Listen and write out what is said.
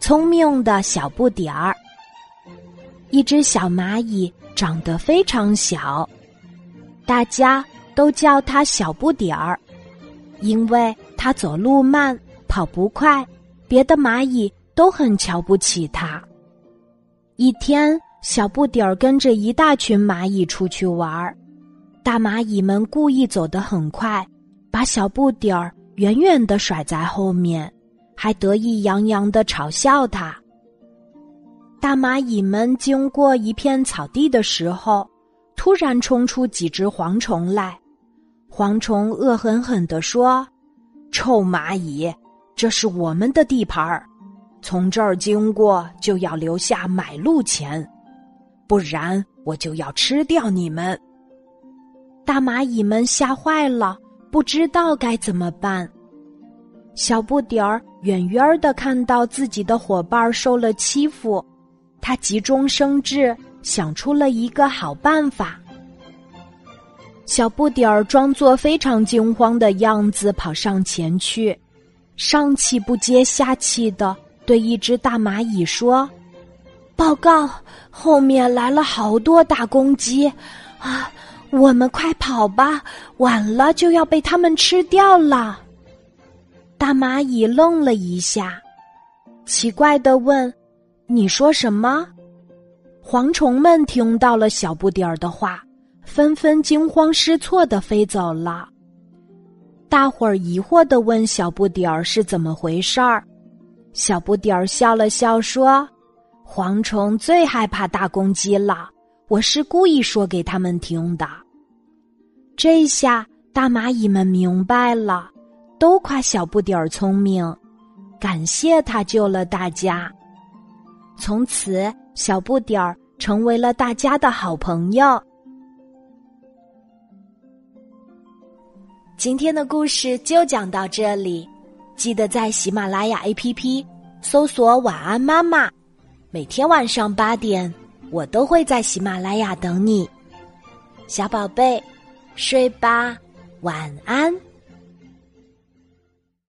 聪明的小不点儿。一只小蚂蚁长得非常小，大家都叫它小不点儿，因为它走路慢，跑不快，别的蚂蚁都很瞧不起它。一天，小不点儿跟着一大群蚂蚁出去玩儿，大蚂蚁们故意走得很快，把小不点儿远远的甩在后面。还得意洋洋的嘲笑他。大蚂蚁们经过一片草地的时候，突然冲出几只蝗虫来。蝗虫恶狠狠地说：“臭蚂蚁，这是我们的地盘儿，从这儿经过就要留下买路钱，不然我就要吃掉你们。”大蚂蚁们吓坏了，不知道该怎么办。小不点儿远远的看到自己的伙伴受了欺负，他急中生智，想出了一个好办法。小不点儿装作非常惊慌的样子跑上前去，上气不接下气的对一只大蚂蚁说：“报告，后面来了好多大公鸡，啊，我们快跑吧，晚了就要被他们吃掉了。”大蚂蚁愣了一下，奇怪的问：“你说什么？”蝗虫们听到了小不点儿的话，纷纷惊慌失措的飞走了。大伙儿疑惑的问小不点儿是怎么回事儿。小不点儿笑了笑说：“蝗虫最害怕大公鸡了，我是故意说给他们听的。”这下大蚂蚁们明白了。都夸小不点儿聪明，感谢他救了大家。从此，小不点儿成为了大家的好朋友。今天的故事就讲到这里，记得在喜马拉雅 APP 搜索“晚安妈妈”，每天晚上八点，我都会在喜马拉雅等你，小宝贝，睡吧，晚安。